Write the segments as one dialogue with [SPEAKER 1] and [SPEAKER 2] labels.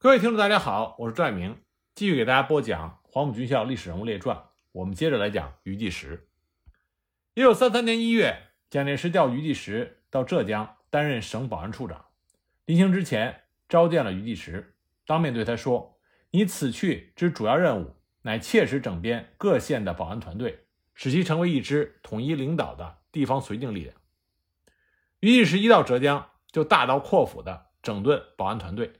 [SPEAKER 1] 各位听众，大家好，我是赵爱明，继续给大家播讲黄埔军校历史人物列传。我们接着来讲余继时。一九三三年一月，蒋介石调余继时到浙江担任省保安处长。临行之前，召见了余继时，当面对他说：“你此去之主要任务，乃切实整编各县的保安团队，使其成为一支统一领导的地方绥靖力量。”余继时一到浙江，就大刀阔斧地整顿保安团队。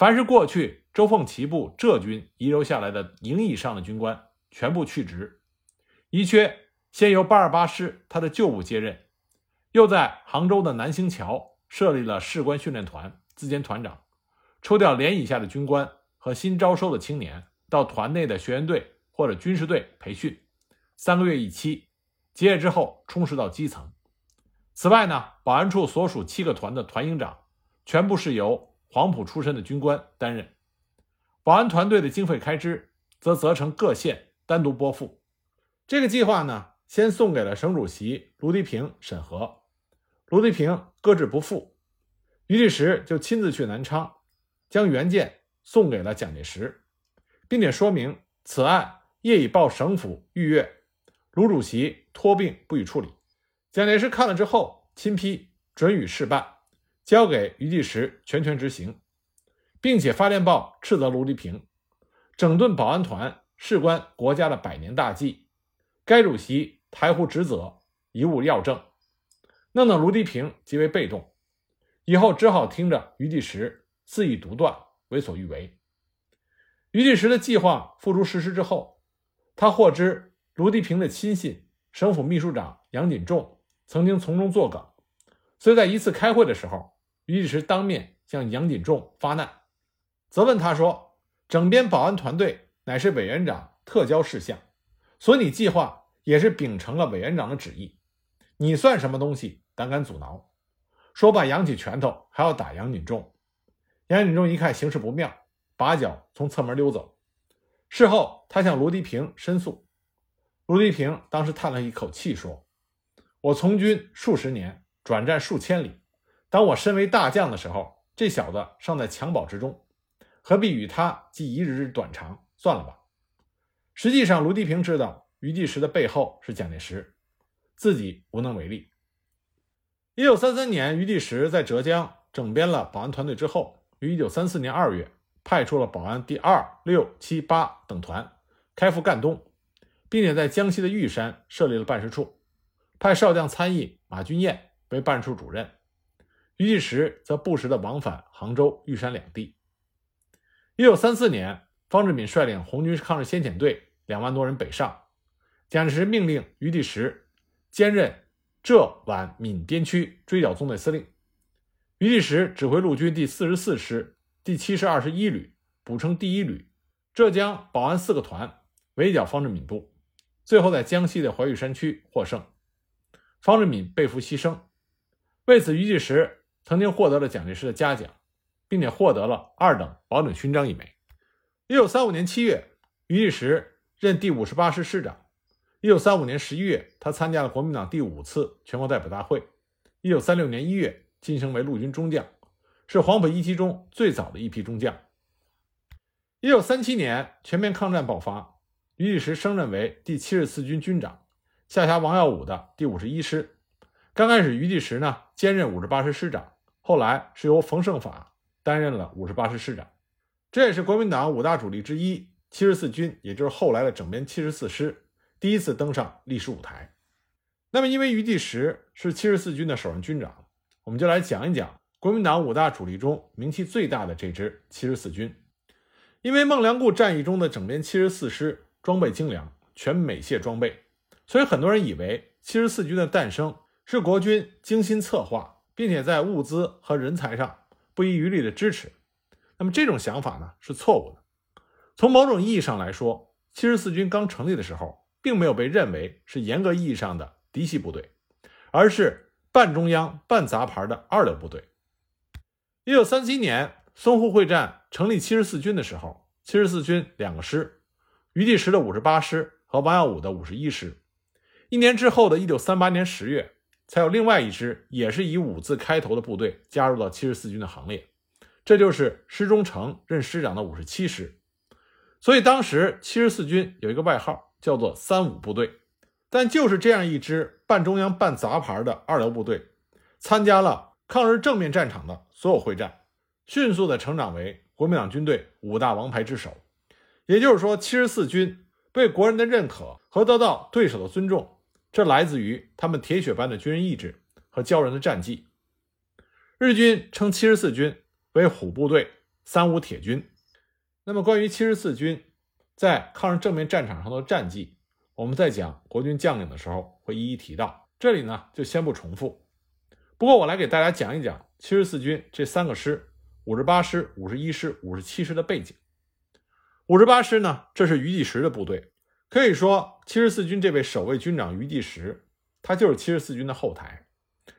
[SPEAKER 1] 凡是过去周凤岐部浙军遗留下来的营以上的军官，全部去职，一缺先由八二八师他的旧部接任，又在杭州的南星桥设立了士官训练团，自兼团长，抽调连以下的军官和新招收的青年到团内的学员队或者军事队培训，三个月一期，结业之后充实到基层。此外呢，保安处所属七个团的团营长，全部是由。黄埔出身的军官担任保安团队的经费开支，则责成各县单独拨付。这个计划呢，先送给了省主席卢迪平审核，卢迪平搁置不付，余继时就亲自去南昌，将原件送给了蒋介石，并且说明此案业已报省府预约，卢主席托病不予处理。蒋介石看了之后，亲批准予事办。交给余继时全权执行，并且发电报斥责卢迪平整顿保安团，事关国家的百年大计，该主席台湖职责，贻误要政，弄得卢迪平极为被动，以后只好听着余继时肆意独断，为所欲为。余继时的计划付诸实施之后，他获知卢迪平的亲信省府秘书长杨锦仲曾经从中作梗，所以在一次开会的时候。余继时当面向杨锦仲发难，责问他说：“整编保安团队乃是委员长特交事项，所以你计划也是秉承了委员长的旨意，你算什么东西，胆敢阻挠？”说罢，扬起拳头还要打杨锦仲。杨锦仲一看形势不妙，拔脚从侧门溜走。事后，他向卢迪平申诉，卢迪平当时叹了一口气说：“我从军数十年，转战数千里。”当我身为大将的时候，这小子尚在襁褓之中，何必与他计一日之短长？算了吧。实际上，卢迪平知道余继时的背后是蒋介石，自己无能为力。一九三三年，余继时在浙江整编了保安团队之后，于一九三四年二月派出了保安第二、六、七、八等团开赴赣东，并且在江西的玉山设立了办事处，派少将参议马君彦为办事处主任。余继时则不时地往返杭州、玉山两地。一九三四年，方志敏率领红军抗日先遣队两万多人北上，蒋介石命令余继时兼任浙皖闽边区追剿纵队司令。余继时指挥陆军第四十四师第七十二十一旅，补充第一旅，浙江保安四个团围剿方志敏部，最后在江西的怀玉山区获胜。方志敏被俘牺牲，为此余继时。曾经获得了蒋介石的嘉奖，并且获得了二等宝鼎勋章一枚。一九三五年七月，余继时任第五十八师师长。一九三五年十一月，他参加了国民党第五次全国代表大会。一九三六年一月，晋升为陆军中将，是黄埔一期中最早的一批中将。一九三七年，全面抗战爆发，余继时升任为第七十四军军长，下辖王耀武的第五十一师。刚开始，余继时呢兼任五十八师师长，后来是由冯胜法担任了五十八师师长。这也是国民党五大主力之一七十四军，也就是后来的整编七十四师第一次登上历史舞台。那么，因为余继时是七十四军的首任军长，我们就来讲一讲国民党五大主力中名气最大的这支七十四军。因为孟良崮战役中的整编七十四师装备精良，全美械装备，所以很多人以为七十四军的诞生。是国军精心策划，并且在物资和人才上不遗余力的支持。那么这种想法呢是错误的。从某种意义上来说，七十四军刚成立的时候，并没有被认为是严格意义上的嫡系部队，而是半中央半杂牌的二流部队。一九三七年淞沪会战成立七十四军的时候，七十四军两个师，余第时的五十八师和王耀武的五十一师。一年之后的一九三八年十月。才有另外一支也是以五字开头的部队加入到七十四军的行列，这就是施中诚任师长的五十七师。所以当时七十四军有一个外号叫做“三五部队”。但就是这样一支半中央半杂牌的二流部队，参加了抗日正面战场的所有会战，迅速的成长为国民党军队五大王牌之首。也就是说，七十四军被国人的认可和得到对手的尊重，这来自于他们铁血般的军人意志和骄人的战绩。日军称七十四军为“虎部队”“三五铁军”。那么，关于七十四军在抗日正面战场上的战绩，我们在讲国军将领的时候会一一提到，这里呢就先不重复。不过我来给大家讲一讲七十四军这三个师：五十八师、五十一师、五十七师的背景。五十八师呢，这是余继时的部队，可以说七十四军这位守卫军长于第时，他就是七十四军的后台。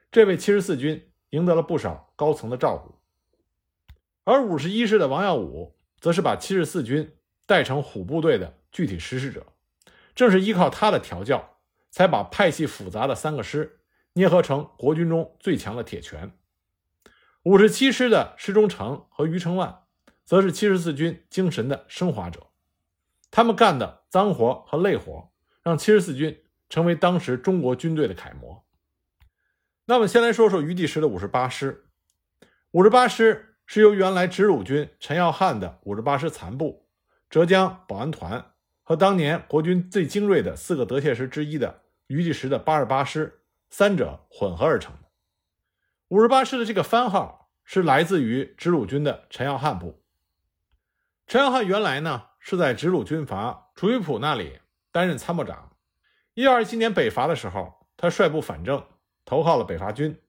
[SPEAKER 1] 这位七十四军赢得了不少高层的照顾，而五十一师的王耀武，则是把七十四军带成虎部队的具体实施者。正是依靠他的调教，才把派系复杂的三个师捏合成国军中最强的铁拳。五十七师的施中诚和余承万，则是七十四军精神的升华者。他们干的脏活和累活，让七十四军成为当时中国军队的楷模。那么，先来说说余第时的五十八师。五十八师是由原来直鲁军陈耀汉的五十八师残部、浙江保安团。和当年国军最精锐的四个德械师之一的余继时的八十八师，三者混合而成的。五十八师的这个番号是来自于直鲁军的陈耀汉部。陈耀汉原来呢是在直鲁军阀楚玉璞那里担任参谋长。一二七年北伐的时候，他率部反正，投靠了北伐军。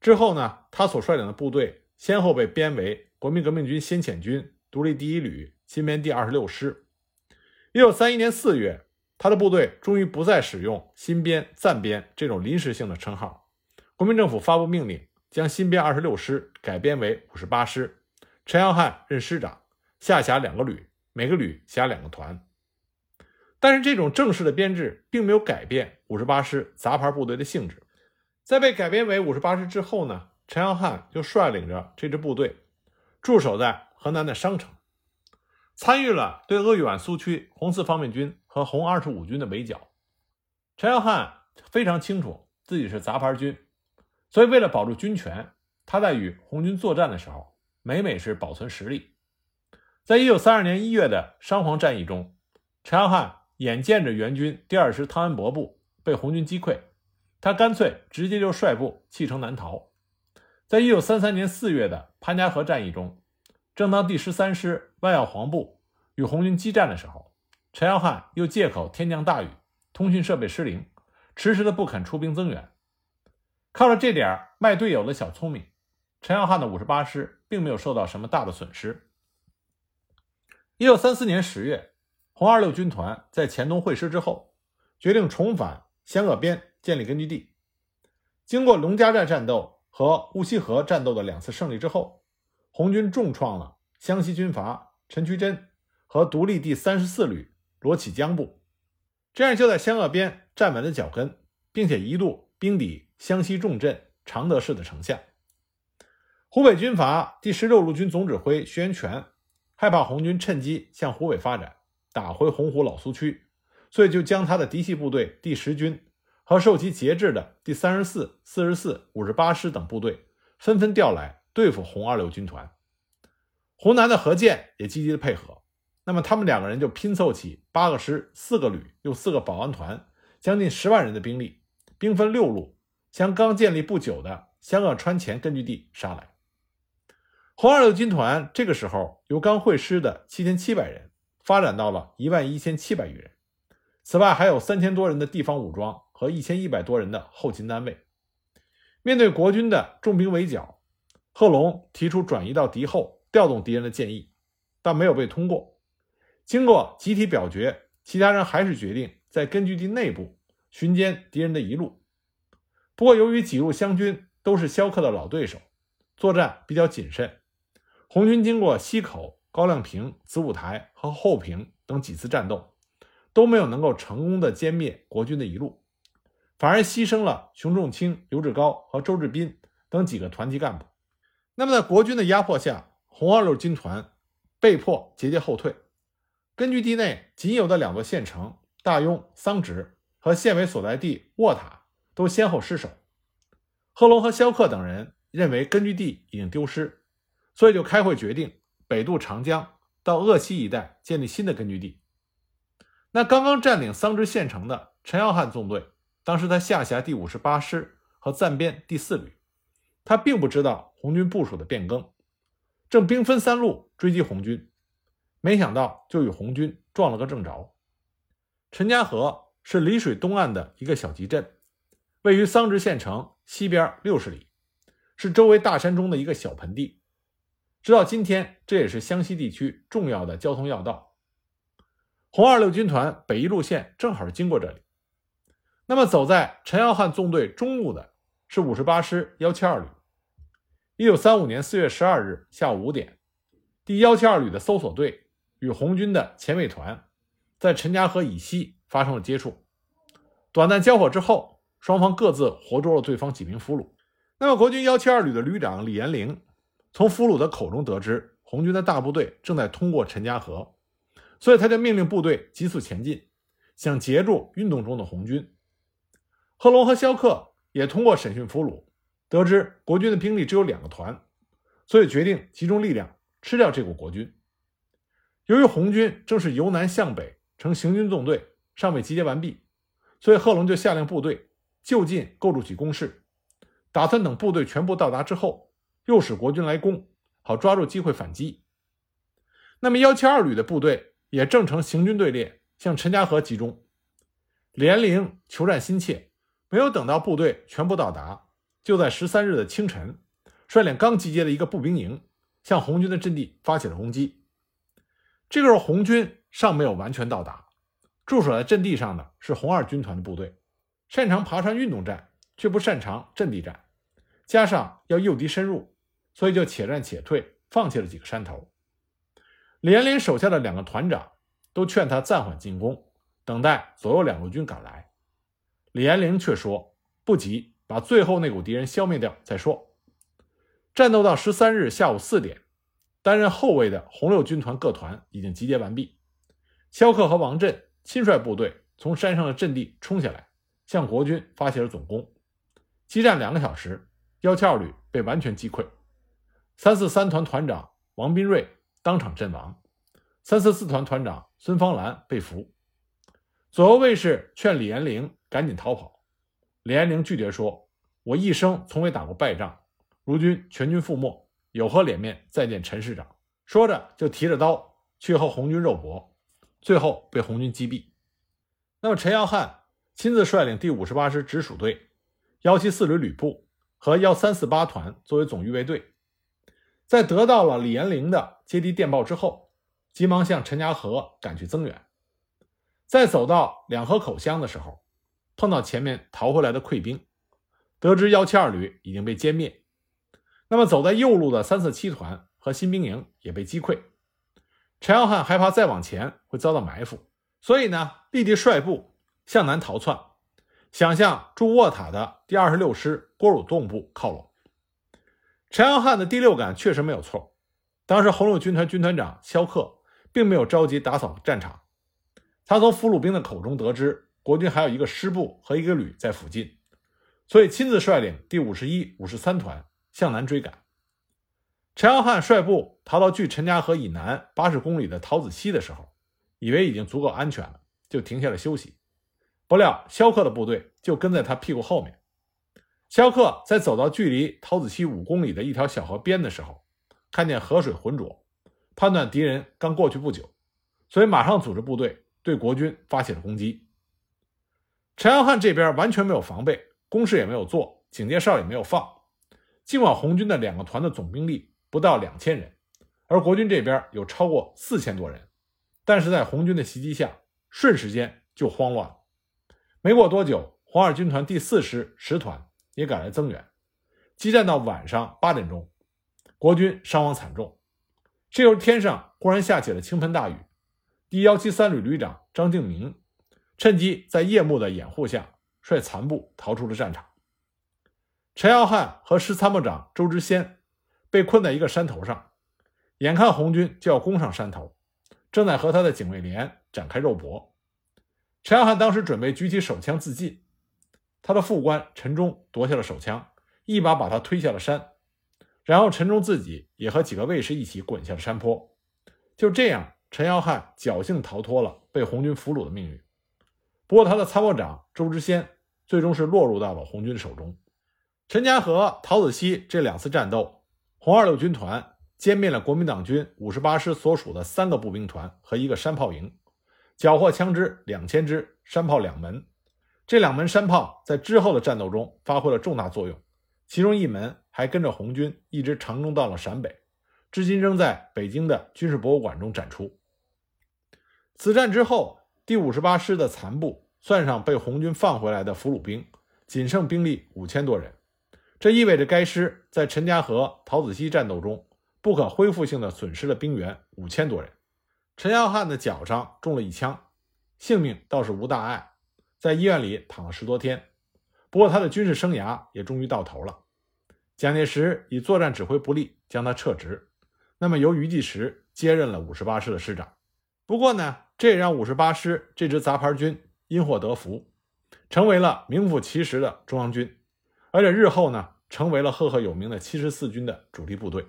[SPEAKER 1] 之后呢，他所率领的部队先后被编为国民革命军先遣军独立第一旅新编第二十六师。一九三一年四月，他的部队终于不再使用“新编”“暂编”这种临时性的称号。国民政府发布命令，将新编二十六师改编为五十八师，陈耀汉任师长，下辖两个旅，每个旅辖两个团。但是，这种正式的编制并没有改变五十八师杂牌部队的性质。在被改编为五十八师之后呢，陈耀汉就率领着这支部队驻守在河南的商城。参与了对鄂豫皖苏区红四方面军和红二十五军的围剿。陈耀汉非常清楚自己是杂牌军，所以为了保住军权，他在与红军作战的时候，每每是保存实力。在一九三二年一月的商黄战役中，陈耀汉眼见着援军第二师汤恩伯部被红军击溃，他干脆直接就率部弃城南逃。在一九三三年四月的潘家河战役中。正当第十三师万耀煌部与红军激战的时候，陈耀汉又借口天降大雨，通讯设备失灵，迟迟的不肯出兵增援。靠着这点卖队友的小聪明，陈耀汉的五十八师并没有受到什么大的损失。一九三四年十月，红二六军团在黔东会师之后，决定重返湘鄂边建立根据地。经过龙家寨战斗和乌溪河战斗的两次胜利之后。红军重创了湘西军阀陈渠珍和独立第三十四旅罗启江部，这样就在湘鄂边站稳了脚跟，并且一度兵抵湘西重镇常德市的城下。湖北军阀第十六路军总指挥徐源泉害怕红军趁机向湖北发展，打回洪湖老苏区，所以就将他的嫡系部队第十军和受其节制的第三十四、四十四、五十八师等部队纷纷调来。对付红二六军团，湖南的何健也积极的配合。那么他们两个人就拼凑起八个师、四个旅、又四个保安团，将近十万人的兵力，兵分六路，向刚建立不久的湘鄂川黔根据地杀来。红二六军团这个时候由刚会师的七千七百人发展到了一万一千七百余人，此外还有三千多人的地方武装和一千一百多人的后勤单位。面对国军的重兵围剿。贺龙提出转移到敌后调动敌人的建议，但没有被通过。经过集体表决，其他人还是决定在根据地内部巡歼敌人的一路。不过，由于几路湘军都是萧克的老对手，作战比较谨慎。红军经过西口、高亮坪、子午台和后坪等几次战斗，都没有能够成功的歼灭国军的一路，反而牺牲了熊仲卿、刘志高和周志斌等几个团级干部。那么，在国军的压迫下，红二六军团被迫节节后退，根据地内仅有的两座县城大庸、桑植和县委所在地沃塔都先后失守。贺龙和萧克等人认为根据地已经丢失，所以就开会决定北渡长江，到鄂西一带建立新的根据地。那刚刚占领桑植县城的陈耀汉纵队，当时他下辖第五十八师和暂编第四旅，他并不知道红军部署的变更。正兵分三路追击红军，没想到就与红军撞了个正着。陈家河是丽水东岸的一个小集镇，位于桑植县城西边六十里，是周围大山中的一个小盆地。直到今天，这也是湘西地区重要的交通要道。红二六军团北移路线正好是经过这里。那么，走在陈耀汉纵队中路的是五十八师幺七二旅。一九三五年四月十二日下午五点，第幺七二旅的搜索队与红军的前卫团在陈家河以西发生了接触。短暂交火之后，双方各自活捉了对方几名俘虏。那么，国军幺七二旅的旅长李延龄从俘虏的口中得知红军的大部队正在通过陈家河，所以他就命令部队急速前进，想截住运动中的红军。贺龙和萧克也通过审讯俘虏。得知国军的兵力只有两个团，所以决定集中力量吃掉这股国军。由于红军正是由南向北呈行军纵队，尚未集结完毕，所以贺龙就下令部队就近构筑起工事，打算等部队全部到达之后，诱使国军来攻，好抓住机会反击。那么幺七二旅的部队也正成行军队列向陈家河集中。连龄求战心切，没有等到部队全部到达。就在十三日的清晨，率领刚集结的一个步兵营，向红军的阵地发起了攻击。这个时候，红军尚没有完全到达，驻守在阵地上的是红二军团的部队，擅长爬山运动战，却不擅长阵地战，加上要诱敌深入，所以就且战且退，放弃了几个山头。李延龄手下的两个团长都劝他暂缓进攻，等待左右两路军赶来。李延龄却说不急。把最后那股敌人消灭掉再说。战斗到十三日下午四点，担任后卫的红六军团各团已经集结完毕。萧克和王震亲率部队从山上的阵地冲下来，向国军发起了总攻。激战两个小时，幺七二旅被完全击溃，三四三团团长王斌瑞当场阵亡，三四四团团长孙芳兰被俘。左右卫士劝李延龄赶紧逃跑。李延龄拒绝说：“我一生从未打过败仗，如今全军覆没，有何脸面再见陈师长？”说着就提着刀去和红军肉搏，最后被红军击毙。那么陈耀汉亲自率领第五十八师直属队、幺七四旅旅部和幺三四八团作为总预备队，在得到了李延龄的接敌电报之后，急忙向陈家河赶去增援。在走到两河口乡的时候。碰到前面逃回来的溃兵，得知幺七二旅已经被歼灭，那么走在右路的三四七团和新兵营也被击溃。陈耀汉害怕再往前会遭到埋伏，所以呢，立即率部向南逃窜，想向驻卧塔的第二十六师郭汝栋部靠拢。陈耀汉的第六感确实没有错，当时红六军团军团长萧克并没有着急打扫战场，他从俘虏兵的口中得知。国军还有一个师部和一个旅在附近，所以亲自率领第五十一、五十三团向南追赶。陈耀汉率部逃到距陈家河以南八十公里的桃子溪的时候，以为已经足够安全了，就停下来休息。不料萧克的部队就跟在他屁股后面。萧克在走到距离桃子溪五公里的一条小河边的时候，看见河水浑浊，判断敌人刚过去不久，所以马上组织部队对国军发起了攻击。陈耀汉这边完全没有防备，攻势也没有做，警戒哨也没有放。尽管红军的两个团的总兵力不到两千人，而国军这边有超过四千多人，但是在红军的袭击下，瞬时间就慌乱了。没过多久，红二军团第四师十团也赶来增援，激战到晚上八点钟，国军伤亡惨重。这时候天上忽然下起了倾盆大雨，第幺七三旅旅长张敬明。趁机在夜幕的掩护下，率残部逃出了战场。陈耀汉和师参谋长周之先被困在一个山头上，眼看红军就要攻上山头，正在和他的警卫连展开肉搏。陈耀汉当时准备举起手枪自尽，他的副官陈忠夺下了手枪，一把把他推下了山，然后陈忠自己也和几个卫士一起滚下了山坡。就这样，陈耀汉侥幸逃脱了被红军俘虏的命运。不过，他的参谋长周之先最终是落入到了红军手中。陈家河、陶子溪这两次战斗，红二六军团歼灭了国民党军五十八师所属的三个步兵团和一个山炮营，缴获枪支两千支，山炮两门。这两门山炮在之后的战斗中发挥了重大作用，其中一门还跟着红军一直长征到了陕北，至今仍在北京的军事博物馆中展出。此战之后，第五十八师的残部算上被红军放回来的俘虏兵，仅剩兵力五千多人。这意味着该师在陈家河、陶子溪战斗中不可恢复性的损失了兵员五千多人。陈耀汉的脚上中了一枪，性命倒是无大碍，在医院里躺了十多天。不过他的军事生涯也终于到头了。蒋介石以作战指挥不力将他撤职，那么由余继时接任了五十八师的师长。不过呢，这也让五十八师这支杂牌军因祸得福，成为了名副其实的中央军。而且日后呢，成为了赫赫有名的七十四军的主力部队。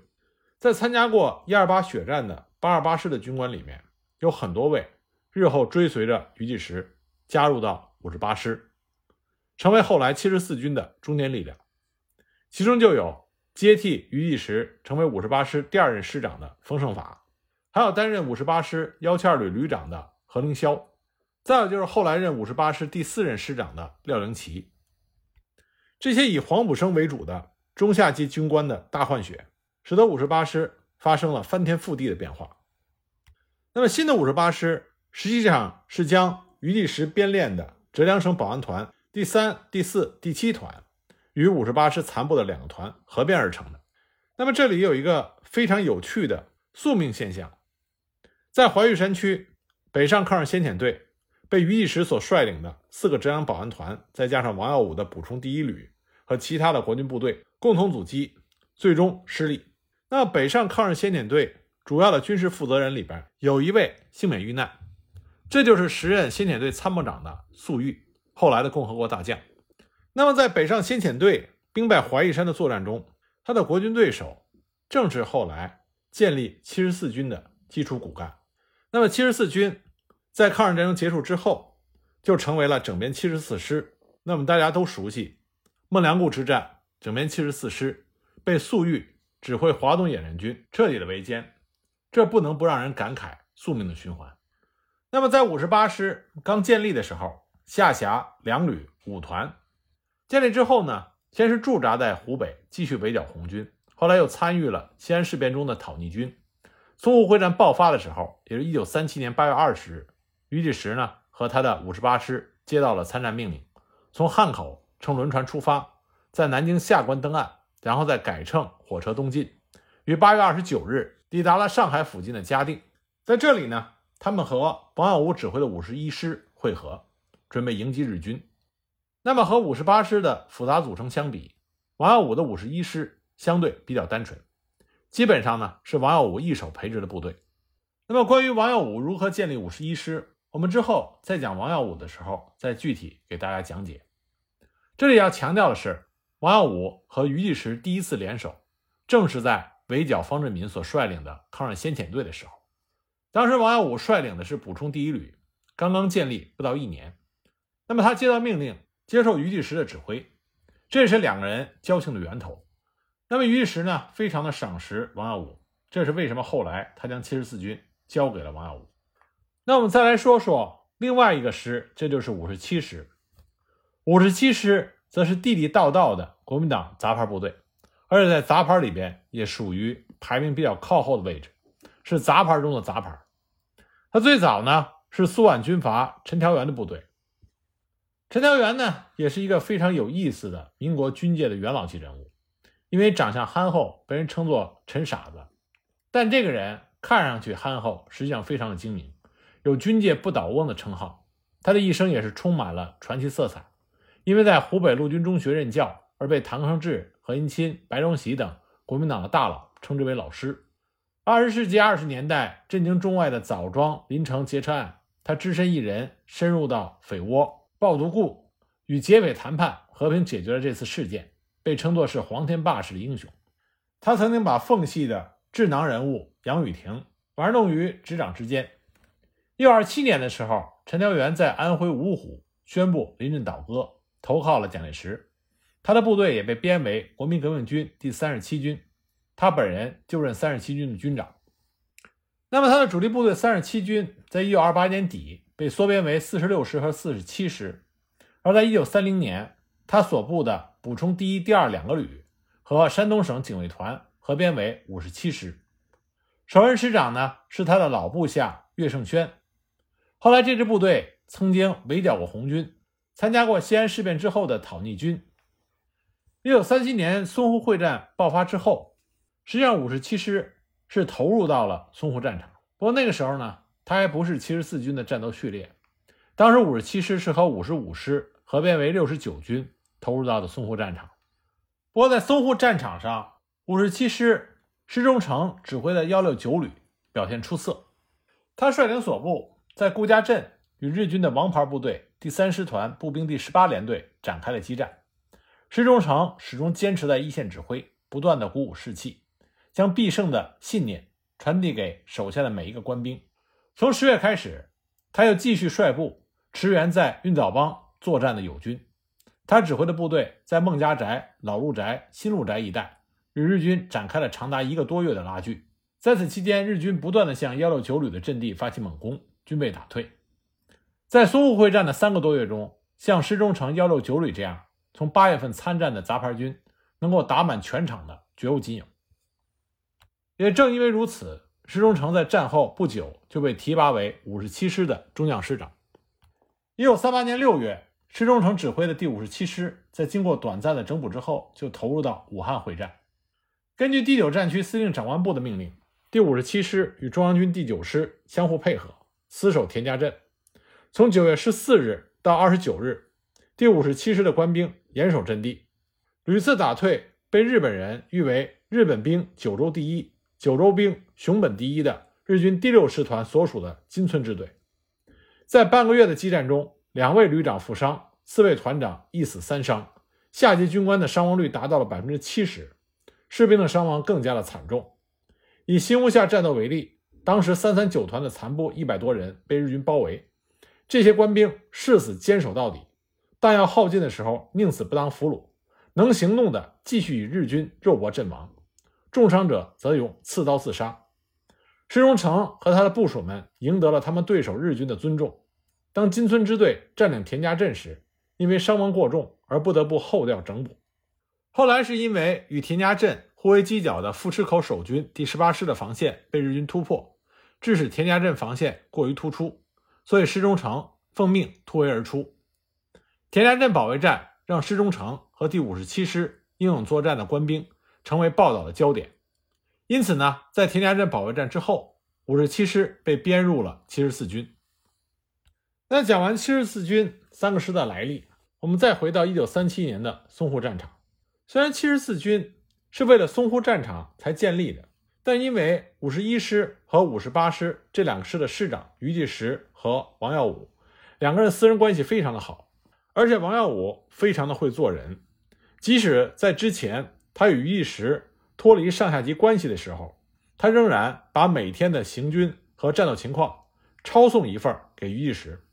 [SPEAKER 1] 在参加过一二八血战的八二八师的军官里面，有很多位日后追随着余继时加入到五十八师，成为后来七十四军的中坚力量。其中就有接替余继时成为五十八师第二任师长的冯胜法，还有担任五十八师幺七二旅旅长的何凌霄，再有就是后来任五十八师第四任师长的廖灵奇。这些以黄埔生为主的中下级军官的大换血，使得五十八师发生了翻天覆地的变化。那么，新的五十八师实际上是将余继时编练的浙江省保安团第三、第四、第七团与五十八师残部的两个团合编而成的。那么，这里有一个非常有趣的宿命现象：在怀玉山区，北上抗日先遣队。被余继时所率领的四个浙江保安团，再加上王耀武的补充第一旅和其他的国军部队共同阻击，最终失利。那北上抗日先遣队主要的军事负责人里边有一位幸免遇难，这就是时任先遣队参谋长的粟裕，后来的共和国大将。那么在北上先遣队兵败怀玉山的作战中，他的国军对手正是后来建立七十四军的基础骨干。那么七十四军。在抗日战争结束之后，就成为了整编七十四师。那么大家都熟悉孟良崮之战，整编七十四师被粟裕指挥华东野战军彻底的围歼，这不能不让人感慨宿命的循环。那么在五十八师刚建立的时候，下辖两旅五团。建立之后呢，先是驻扎在湖北，继续围剿红军，后来又参与了西安事变中的讨逆军。淞沪会战爆发的时候，也是一九三七年八月二十日。余济时呢和他的五十八师接到了参战命令，从汉口乘轮船出发，在南京下关登岸，然后再改乘火车东进，于八月二十九日抵达了上海附近的嘉定。在这里呢，他们和王耀武指挥的五十一师会合，准备迎击日军。那么和五十八师的复杂组成相比，王耀武的五十一师相对比较单纯，基本上呢是王耀武一手培植的部队。那么关于王耀武如何建立五十一师？我们之后再讲王耀武的时候，再具体给大家讲解。这里要强调的是，王耀武和余继时第一次联手，正是在围剿方志敏所率领的抗日先遣队的时候。当时王耀武率领的是补充第一旅，刚刚建立不到一年。那么他接到命令，接受余继时的指挥，这是两个人交情的源头。那么余继时呢，非常的赏识王耀武，这是为什么后来他将七十四军交给了王耀武。那我们再来说说另外一个师，这就是五十七师。五十七师则是地地道道的国民党杂牌部队，而且在杂牌里边也属于排名比较靠后的位置，是杂牌中的杂牌。他最早呢是苏皖军阀陈调元的部队。陈调元呢也是一个非常有意思的民国军界的元老级人物，因为长相憨厚，被人称作陈傻子。但这个人看上去憨厚，实际上非常的精明。有军界不倒翁的称号，他的一生也是充满了传奇色彩。因为在湖北陆军中学任教，而被唐生智、何应钦、白崇禧等国民党的大佬称之为老师。二十世纪二十年代震惊中外的枣庄林城劫车案，他只身一人深入到匪窝暴毒库，与劫匪谈判，和平解决了这次事件，被称作是黄天霸式的英雄。他曾经把奉系的智囊人物杨雨婷玩弄于执掌之间。一九二七年的时候，陈调元在安徽芜湖宣布临阵倒戈，投靠了蒋介石，他的部队也被编为国民革命军第三十七军。他本人就任三十七军的军长。那么，他的主力部队三十七军在一九二八年底被缩编为四十六师和四十七师，而在一九三零年，他所部的补充第一、第二两个旅和山东省警卫团合编为五十七师。首任师长呢是他的老部下岳胜轩。后来，这支部队曾经围剿过红军，参加过西安事变之后的讨逆军。一九三七年淞沪会战爆发之后。实际上，五十七师是投入到了淞沪战场。不过那个时候呢，他还不是七十四军的战斗序列。当时五十七师是和五十五师合编为六十九军投入到的淞沪战场。不过在淞沪战场上，五十七师施中诚指挥的幺六九旅表现出色。他率领所部在顾家镇与日军的王牌部队第三师团步兵第十八联队展开了激战。施中诚始终坚持在一线指挥，不断的鼓舞士气。将必胜的信念传递给手下的每一个官兵。从十月开始，他又继续率部驰援在运枣帮作战的友军。他指挥的部队在孟家宅、老路宅、新路宅一带与日军展开了长达一个多月的拉锯。在此期间，日军不断地向幺六九旅的阵地发起猛攻，均被打退。在淞沪会战的三个多月中，像施中城幺六九旅这样从八月份参战的杂牌军，能够打满全场的绝无仅有。也正因为如此，施中诚在战后不久就被提拔为五十七师的中将师长。一九三八年六月，施中诚指挥的第五十七师在经过短暂的整补之后，就投入到武汉会战。根据第九战区司令长官部的命令，第五十七师与中央军第九师相互配合，死守田家镇。从九月十四日到二十九日，第五十七师的官兵严守阵地，屡次打退被日本人誉为“日本兵九州第一”。九州兵熊本第一的日军第六师团所属的金村支队，在半个月的激战中，两位旅长负伤，四位团长一死三伤，下级军官的伤亡率达到了百分之七十，士兵的伤亡更加的惨重。以新屋下战斗为例，当时三三九团的残部一百多人被日军包围，这些官兵誓死坚守到底，弹药耗尽的时候宁死不当俘虏，能行动的继续与日军肉搏阵亡。重伤者则用刺刀自杀。施荣成和他的部属们赢得了他们对手日军的尊重。当金村支队占领田家镇时，因为伤亡过重而不得不后调整补。后来是因为与田家镇互为犄角的富池口守军第十八师的防线被日军突破，致使田家镇防线过于突出，所以施中诚奉命突围而出。田家镇保卫战让施中诚和第五十七师英勇作战的官兵。成为报道的焦点，因此呢，在田家镇保卫战之后，五十七师被编入了七十四军。那讲完七十四军三个师的来历，我们再回到一九三七年的淞沪战场。虽然七十四军是为了淞沪战场才建立的，但因为五十一师和五十八师这两个师的师长于继时和王耀武两个人私人关系非常的好，而且王耀武非常的会做人，即使在之前。他与于一时脱离上下级关系的时候，他仍然把每天的行军和战斗情况抄送一份给于一时，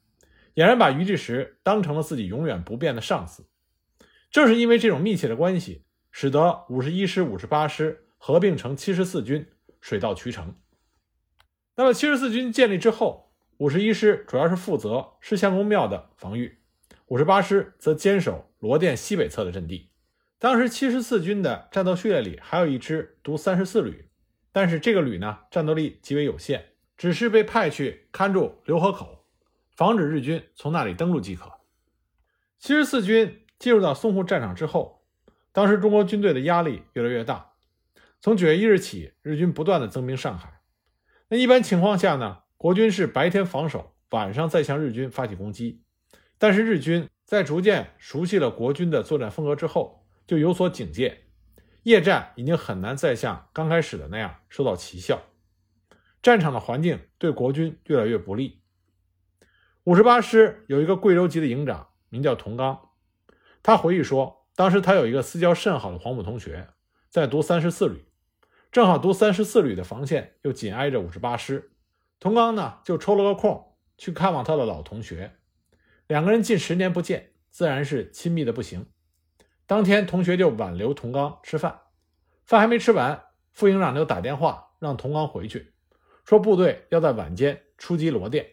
[SPEAKER 1] 俨然把于继时当成了自己永远不变的上司。正是因为这种密切的关系，使得五十一师、五十八师合并成七十四军，水到渠成。那么七十四军建立之后，五十一师主要是负责释相公庙的防御，五十八师则坚守罗店西北侧的阵地。当时七十四军的战斗序列里还有一支独三十四旅，但是这个旅呢战斗力极为有限，只是被派去看住浏河口，防止日军从那里登陆即可。七十四军进入到淞沪战场之后，当时中国军队的压力越来越大。从九月一日起，日军不断的增兵上海。那一般情况下呢，国军是白天防守，晚上再向日军发起攻击。但是日军在逐渐熟悉了国军的作战风格之后，就有所警戒，夜战已经很难再像刚开始的那样收到奇效。战场的环境对国军越来越不利。五十八师有一个贵州籍的营长，名叫童刚。他回忆说，当时他有一个私交甚好的黄埔同学，在读三十四旅，正好读三十四旅的防线又紧挨着五十八师。童刚呢，就抽了个空去看望他的老同学。两个人近十年不见，自然是亲密的不行。当天，同学就挽留童刚吃饭，饭还没吃完，副营长就打电话让童刚回去，说部队要在晚间出击罗店。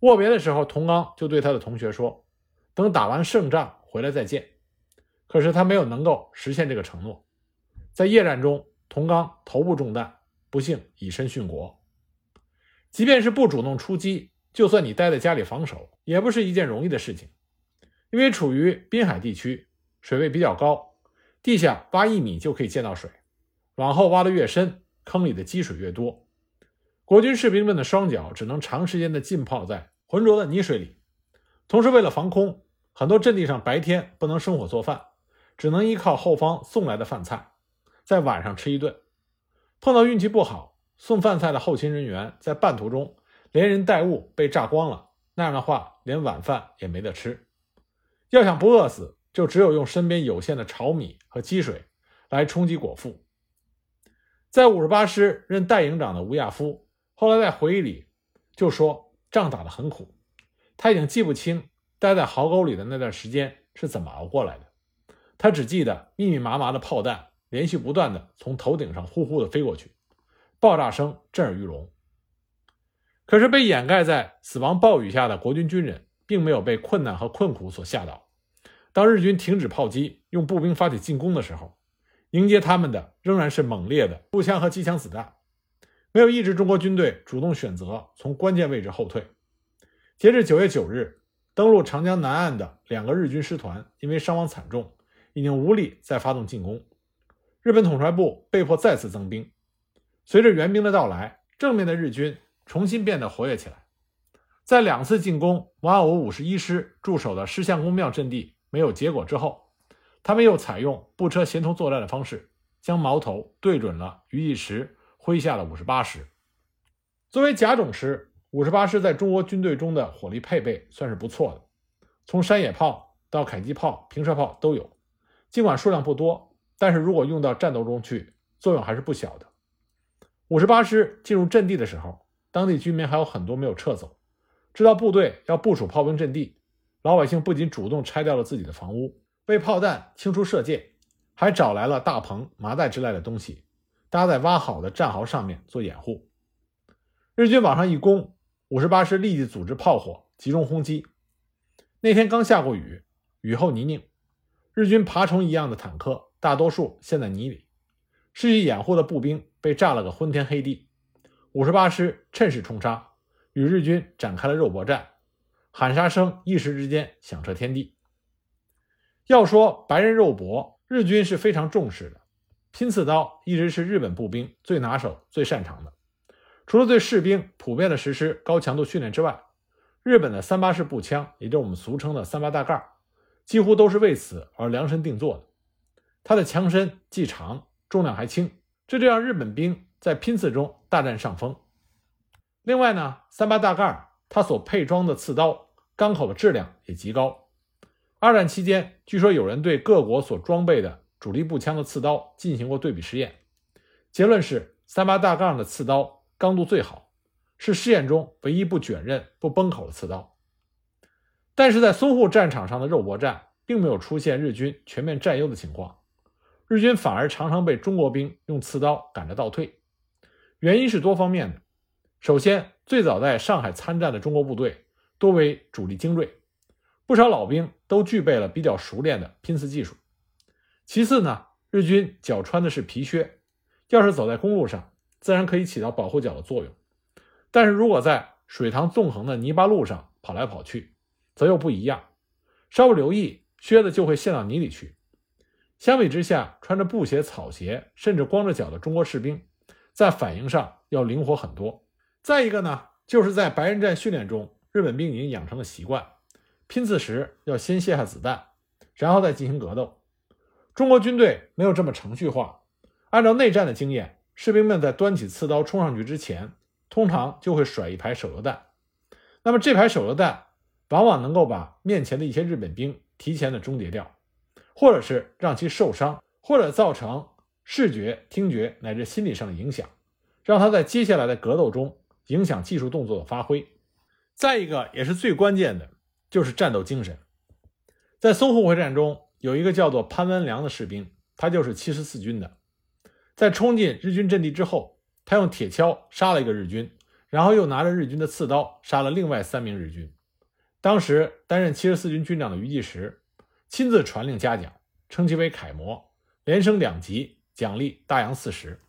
[SPEAKER 1] 握别的时候，童刚就对他的同学说：“等打完胜仗回来再见。”可是他没有能够实现这个承诺。在夜战中，童刚头部中弹，不幸以身殉国。即便是不主动出击，就算你待在家里防守，也不是一件容易的事情，因为处于滨海地区。水位比较高，地下挖一米就可以见到水，往后挖的越深，坑里的积水越多。国军士兵们的双脚只能长时间的浸泡在浑浊的泥水里。同时，为了防空，很多阵地上白天不能生火做饭，只能依靠后方送来的饭菜，在晚上吃一顿。碰到运气不好，送饭菜的后勤人员在半途中连人带物被炸光了，那样的话，连晚饭也没得吃。要想不饿死。就只有用身边有限的炒米和积水来充饥果腹。在五十八师任代营长的吴亚夫后来在回忆里就说：“仗打得很苦，他已经记不清待在壕沟里的那段时间是怎么熬过来的。他只记得密密麻麻的炮弹连续不断的从头顶上呼呼的飞过去，爆炸声震耳欲聋。可是被掩盖在死亡暴雨下的国军军人，并没有被困难和困苦所吓倒。”当日军停止炮击，用步兵发起进攻的时候，迎接他们的仍然是猛烈的步枪和机枪子弹，没有一支中国军队主动选择从关键位置后退。截至九月九日，登陆长江南岸的两个日军师团因为伤亡惨重，已经无力再发动进攻。日本统帅部被迫再次增兵。随着援兵的到来，正面的日军重新变得活跃起来。在两次进攻王耀武五十一师驻守的狮相公庙阵地。没有结果之后，他们又采用步车协同作战的方式，将矛头对准了余继时麾下的五十八师。作为甲种师，五十八师在中国军队中的火力配备算是不错的，从山野炮到迫击炮、平射炮都有。尽管数量不多，但是如果用到战斗中去，作用还是不小的。五十八师进入阵地的时候，当地居民还有很多没有撤走，知道部队要部署炮兵阵地。老百姓不仅主动拆掉了自己的房屋，为炮弹清除射界，还找来了大棚、麻袋之类的东西，搭在挖好的战壕上面做掩护。日军往上一攻，五十八师立即组织炮火集中轰击。那天刚下过雨，雨后泥泞，日军爬虫一样的坦克大多数陷在泥里，失去掩护的步兵被炸了个昏天黑地。五十八师趁势冲杀，与日军展开了肉搏战。喊杀声一时之间响彻天地。要说白刃肉搏，日军是非常重视的。拼刺刀一直是日本步兵最拿手、最擅长的。除了对士兵普遍的实施高强度训练之外，日本的三八式步枪，也就是我们俗称的三八大盖，几乎都是为此而量身定做的。它的枪身既长，重量还轻，这就让日本兵在拼刺中大占上风。另外呢，三八大盖。它所配装的刺刀钢口的质量也极高。二战期间，据说有人对各国所装备的主力步枪的刺刀进行过对比实验，结论是三八大杠的刺刀刚度最好，是试验中唯一不卷刃、不崩口的刺刀。但是在淞沪战场上的肉搏战，并没有出现日军全面占优的情况，日军反而常常被中国兵用刺刀赶着倒退。原因是多方面的，首先。最早在上海参战的中国部队多为主力精锐，不少老兵都具备了比较熟练的拼刺技术。其次呢，日军脚穿的是皮靴，要是走在公路上，自然可以起到保护脚的作用。但是如果在水塘纵横的泥巴路上跑来跑去，则又不一样，稍不留意，靴子就会陷到泥里去。相比之下，穿着布鞋、草鞋，甚至光着脚的中国士兵，在反应上要灵活很多。再一个呢，就是在白刃战训练中，日本兵已经养成了习惯，拼刺时要先卸下子弹，然后再进行格斗。中国军队没有这么程序化，按照内战的经验，士兵们在端起刺刀冲上去之前，通常就会甩一排手榴弹。那么这排手榴弹往往能够把面前的一些日本兵提前的终结掉，或者是让其受伤，或者造成视觉、听觉乃至心理上的影响，让他在接下来的格斗中影响技术动作的发挥。再一个也是最关键的，就是战斗精神。在淞沪会战中，有一个叫做潘文良的士兵，他就是七十四军的。在冲进日军阵地之后，他用铁锹杀了一个日军，然后又拿着日军的刺刀杀了另外三名日军。当时担任七十四军军长的余继时亲自传令嘉奖，称其为楷模，连升两级，奖励大洋四十。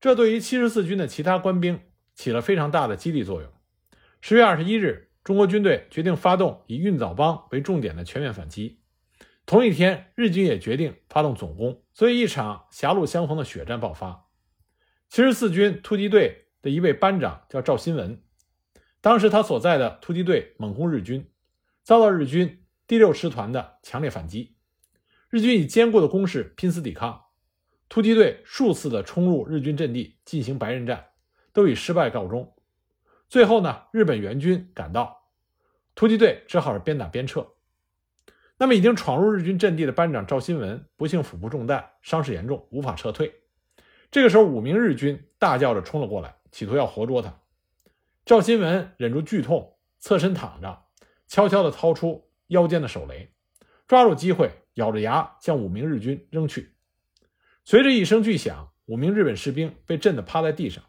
[SPEAKER 1] 这对于七十四军的其他官兵起了非常大的激励作用。十月二十一日，中国军队决定发动以运枣帮为重点的全面反击。同一天，日军也决定发动总攻，所以一场狭路相逢的血战爆发。七十四军突击队的一位班长叫赵新文，当时他所在的突击队猛攻日军，遭到日军第六师团的强烈反击。日军以坚固的攻势拼死抵抗，突击队数次的冲入日军阵地进行白刃战，都以失败告终。最后呢，日本援军赶到，突击队只好是边打边撤。那么，已经闯入日军阵地的班长赵新文不幸腹部中弹，伤势严重，无法撤退。这个时候，五名日军大叫着冲了过来，企图要活捉他。赵新文忍住剧痛，侧身躺着，悄悄地掏出腰间的手雷，抓住机会，咬着牙向五名日军扔去。随着一声巨响，五名日本士兵被震得趴在地上。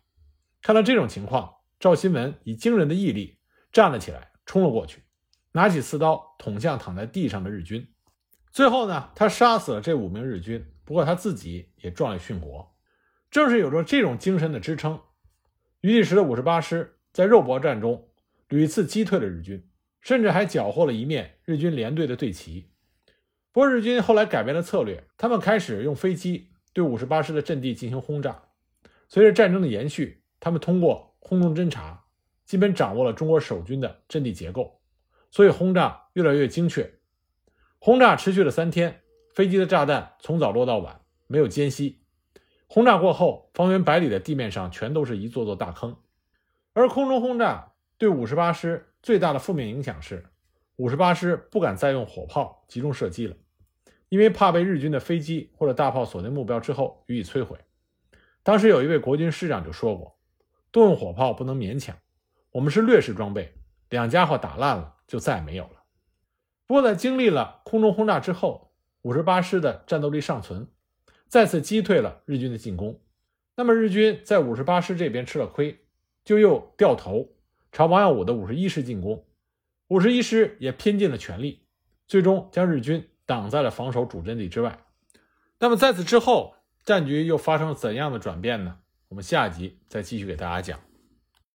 [SPEAKER 1] 看到这种情况，赵新文以惊人的毅力站了起来，冲了过去，拿起刺刀捅向躺在地上的日军。最后呢，他杀死了这五名日军，不过他自己也壮烈殉国。正是有着这种精神的支撑，余第时的五十八师在肉搏战中屡次击退了日军，甚至还缴获了一面日军联队的队旗。不过，日军后来改变了策略，他们开始用飞机对五十八师的阵地进行轰炸。随着战争的延续，他们通过空中侦察，基本掌握了中国守军的阵地结构，所以轰炸越来越精确。轰炸持续了三天，飞机的炸弹从早落到晚，没有间隙。轰炸过后，方圆百里的地面上全都是一座座大坑。而空中轰炸对五十八师最大的负面影响是，五十八师不敢再用火炮集中射击了，因为怕被日军的飞机或者大炮锁定目标之后予以摧毁。当时有一位国军师长就说过。动用火炮不能勉强，我们是劣势装备，两家伙打烂了就再也没有了。不过在经历了空中轰炸之后，五十八师的战斗力尚存，再次击退了日军的进攻。那么日军在五十八师这边吃了亏，就又掉头朝王耀武的五十一师进攻。五十一师也拼尽了全力，最终将日军挡在了防守主阵地之外。那么在此之后，战局又发生了怎样的转变呢？我们下集再继续给大家讲。